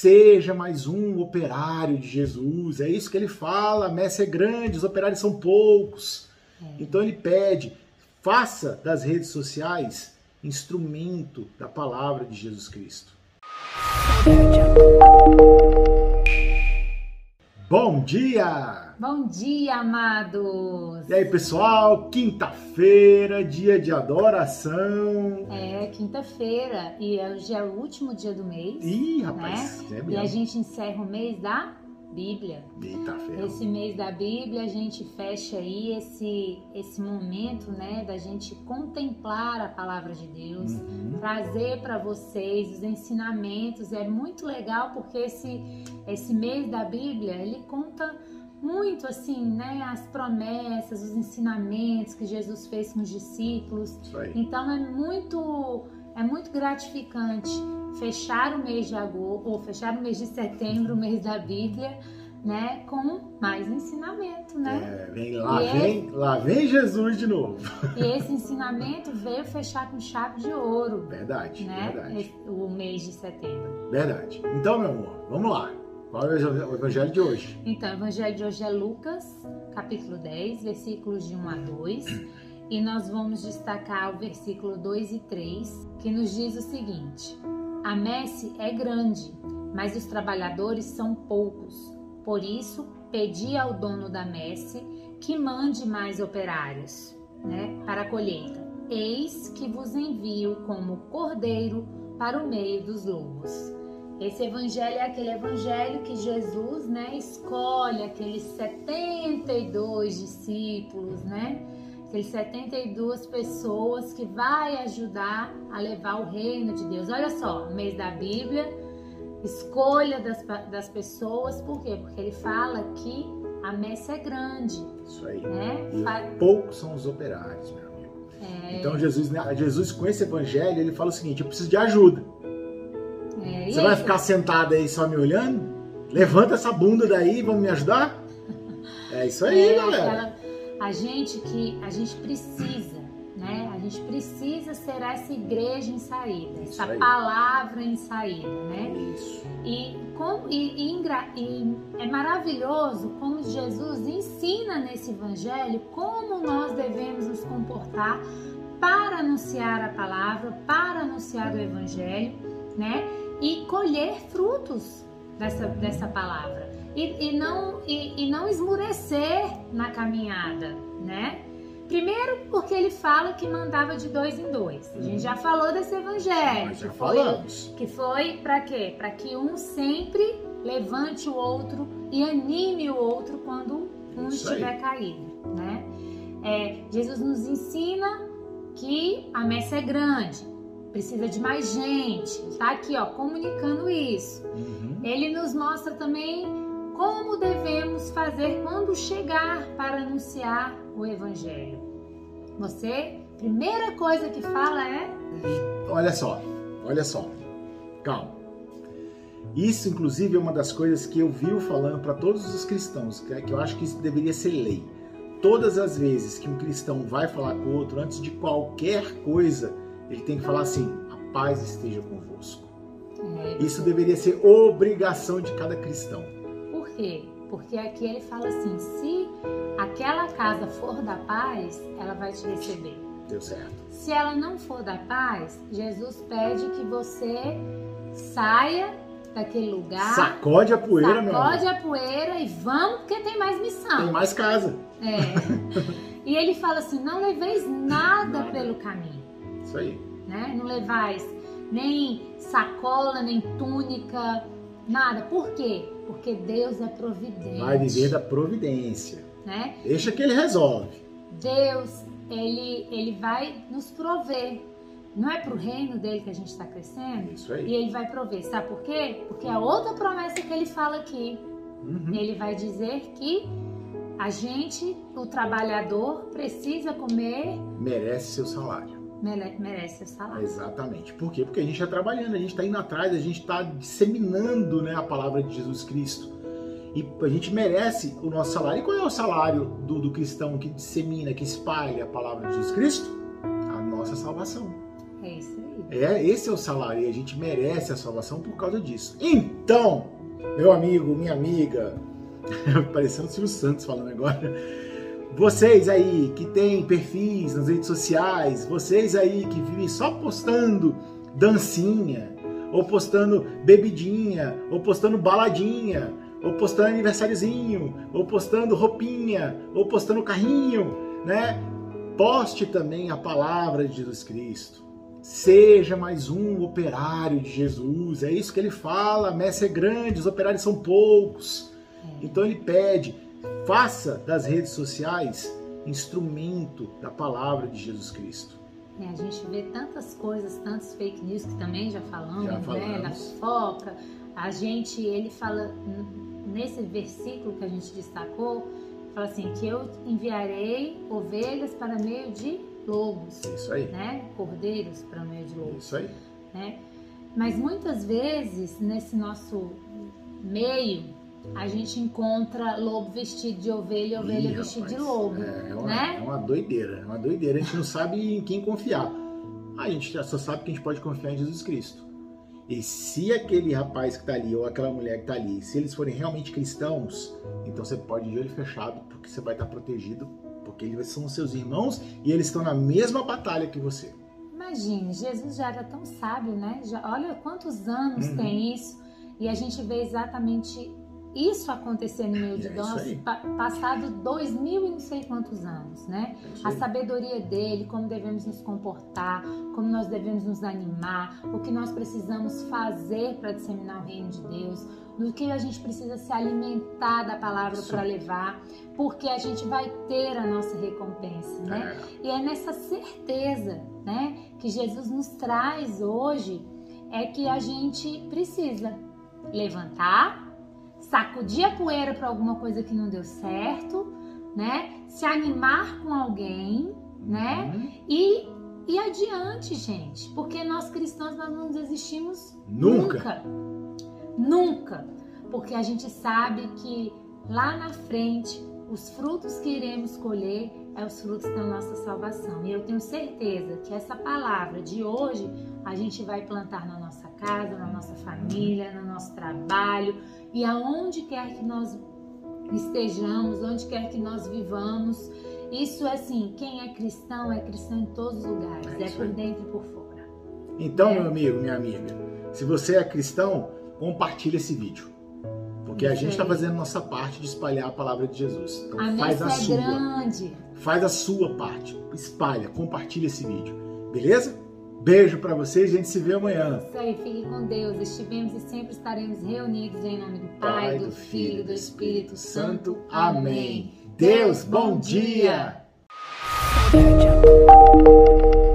seja mais um operário de Jesus. É isso que ele fala. A messe é grande, os operários são poucos. É. Então ele pede: faça das redes sociais instrumento da palavra de Jesus Cristo. Bom dia! Bom dia, amados! E aí, pessoal? Quinta-feira, dia de adoração. É, quinta-feira. E hoje é o último dia do mês. Ih, rapaz, né? é E a gente encerra o mês da Bíblia. Eita, ferro. Esse mês da Bíblia a gente fecha aí esse, esse momento, né, da gente contemplar a palavra de Deus, uhum. trazer para vocês os ensinamentos. É muito legal porque esse, esse mês da Bíblia ele conta muito assim, né, as promessas, os ensinamentos que Jesus fez com os discípulos. Então é muito é muito gratificante fechar o mês de agosto, ou fechar o mês de setembro, o mês da Bíblia, né, com mais ensinamento, né? É, vem lá, vem, lá vem Jesus de novo. E esse ensinamento veio fechar com chave de ouro. Verdade, né? verdade. O mês de setembro. Verdade. Então, meu amor, vamos lá. Qual é o evangelho de hoje? Então, o evangelho de hoje é Lucas, capítulo 10, versículos de 1 a 2. E nós vamos destacar o versículo 2 e 3, que nos diz o seguinte: a messe é grande, mas os trabalhadores são poucos. Por isso, pedi ao dono da messe que mande mais operários né, para a colheita. Eis que vos envio como cordeiro para o meio dos lobos. Esse evangelho é aquele evangelho que Jesus né, escolhe aqueles 72 discípulos, né? Aqueles 72 pessoas que vai ajudar a levar o reino de Deus. Olha só, mês da Bíblia, escolha das, das pessoas, por quê? Porque ele fala que a messe é grande. Isso aí. Né? E poucos são os operários, meu amigo. É... Então Jesus, né, Jesus com esse evangelho, ele fala o seguinte, eu preciso de ajuda. É, Você vai ficar sentada aí só me olhando? Levanta essa bunda daí, vamos me ajudar? É isso aí, é, galera. Aquela a gente que a gente precisa, né? A gente precisa ser essa igreja em saída, essa palavra em saída, né? Isso. E, com, e, e, e é maravilhoso como Jesus ensina nesse evangelho como nós devemos nos comportar para anunciar a palavra, para anunciar o evangelho, né? E colher frutos dessa, dessa palavra e, e não, e, e não esmurecer na caminhada, né? Primeiro, porque ele fala que mandava de dois em dois. A gente já falou desse evangelho. Nós já falamos. Que foi para quê? Para que um sempre levante o outro e anime o outro quando um Isso estiver aí. caído, né? É, Jesus nos ensina que a messe é grande, precisa de mais gente. Tá aqui, ó, comunicando isso. Uhum. Ele nos mostra também como devemos fazer quando chegar para anunciar o Evangelho? Você, primeira coisa que fala é. Olha só, olha só, calma. Isso, inclusive, é uma das coisas que eu vivo falando para todos os cristãos, que, é que eu acho que isso deveria ser lei. Todas as vezes que um cristão vai falar com outro, antes de qualquer coisa, ele tem que falar assim: a paz esteja convosco. É, isso deveria ser obrigação de cada cristão quê? Porque aqui ele fala assim: se aquela casa for da paz, ela vai te receber. Deu certo. Se ela não for da paz, Jesus pede que você saia daquele lugar. Sacode a poeira, sacode meu Sacode a poeira e vamos, porque tem mais missão. Tem mais casa. É. e ele fala assim: não leveis nada, nada. pelo caminho. Isso aí. Né? Não levais nem sacola, nem túnica, nada. Por quê? Porque Deus é providente. Vai viver da providência. Né? Deixa que ele resolve. Deus, ele, ele vai nos prover. Não é para o reino dele que a gente está crescendo? Isso aí. E ele vai prover. Sabe por quê? Porque a outra promessa que ele fala aqui. Uhum. Ele vai dizer que a gente, o trabalhador, precisa comer. Merece seu salário merece esse salário. Exatamente. Por quê? Porque a gente está trabalhando, a gente está indo atrás, a gente está disseminando né, a palavra de Jesus Cristo. E a gente merece o nosso salário. E qual é o salário do, do cristão que dissemina, que espalha a palavra de Jesus Cristo? A nossa salvação. É isso aí. É, esse é o salário e a gente merece a salvação por causa disso. Então, meu amigo, minha amiga, parecendo o Silvio Santos falando agora. Vocês aí que têm perfis nas redes sociais, vocês aí que vivem só postando dancinha, ou postando bebidinha, ou postando baladinha, ou postando aniversáriozinho, ou postando roupinha, ou postando carrinho, né? Poste também a palavra de Jesus Cristo. Seja mais um operário de Jesus. É isso que ele fala. A messe é grande, os operários são poucos. É. Então ele pede: faça das redes sociais instrumento da palavra de Jesus Cristo. É, a gente vê tantas coisas, tantos fake news que também já falamos, já falamos. né? Da fofoca. A gente, ele fala nesse versículo que a gente destacou, fala assim que eu enviarei ovelhas para meio de lobos. Isso aí. Né? Cordeiros para meio de lobos. Isso aí. Né? Mas muitas vezes nesse nosso meio a gente encontra lobo vestido de ovelha e ovelha vestido de lobo. É, é, uma, né? é uma doideira, é uma doideira. A gente não sabe em quem confiar. A gente só sabe que a gente pode confiar em Jesus Cristo. E se aquele rapaz que está ali ou aquela mulher que está ali, se eles forem realmente cristãos, então você pode ir de olho fechado, porque você vai estar protegido, porque eles são seus irmãos e eles estão na mesma batalha que você. Imagine, Jesus já era tão sábio, né? Já, olha quantos anos uhum. tem isso e a gente vê exatamente isso acontecer no meio de é nós, pa passado dois mil e não sei quantos anos, né? É a sabedoria dele, como devemos nos comportar, como nós devemos nos animar, o que nós precisamos fazer para disseminar o reino de Deus, no que a gente precisa se alimentar da palavra para levar, porque a gente vai ter a nossa recompensa, né? É. E é nessa certeza, né, que Jesus nos traz hoje, é que a gente precisa levantar sacudir a poeira para alguma coisa que não deu certo, né? Se animar com alguém, né? Uhum. E e adiante, gente, porque nós cristãos nós não desistimos nunca. Nunca. Nunca. Porque a gente sabe que lá na frente os frutos que iremos colher é os frutos da nossa salvação. E eu tenho certeza que essa palavra de hoje a gente vai plantar na nossa casa, na nossa família, no nosso trabalho, e aonde quer que nós estejamos, onde quer que nós vivamos, isso é assim, quem é cristão é cristão em todos os lugares, é, é por dentro e por fora. Então, é. meu amigo, minha amiga, se você é cristão, compartilhe esse vídeo. Porque isso a gente está fazendo nossa parte de espalhar a palavra de Jesus. Então a faz a é sua. Grande. Faz a sua parte. Espalha, compartilha esse vídeo. Beleza? Beijo para vocês, a gente se vê amanhã. Isso aí, fique com Deus. Estivemos e sempre estaremos reunidos em nome do Pai, Pai do, do Filho e do Espírito Santo. Amém. Deus, bom dia. dia.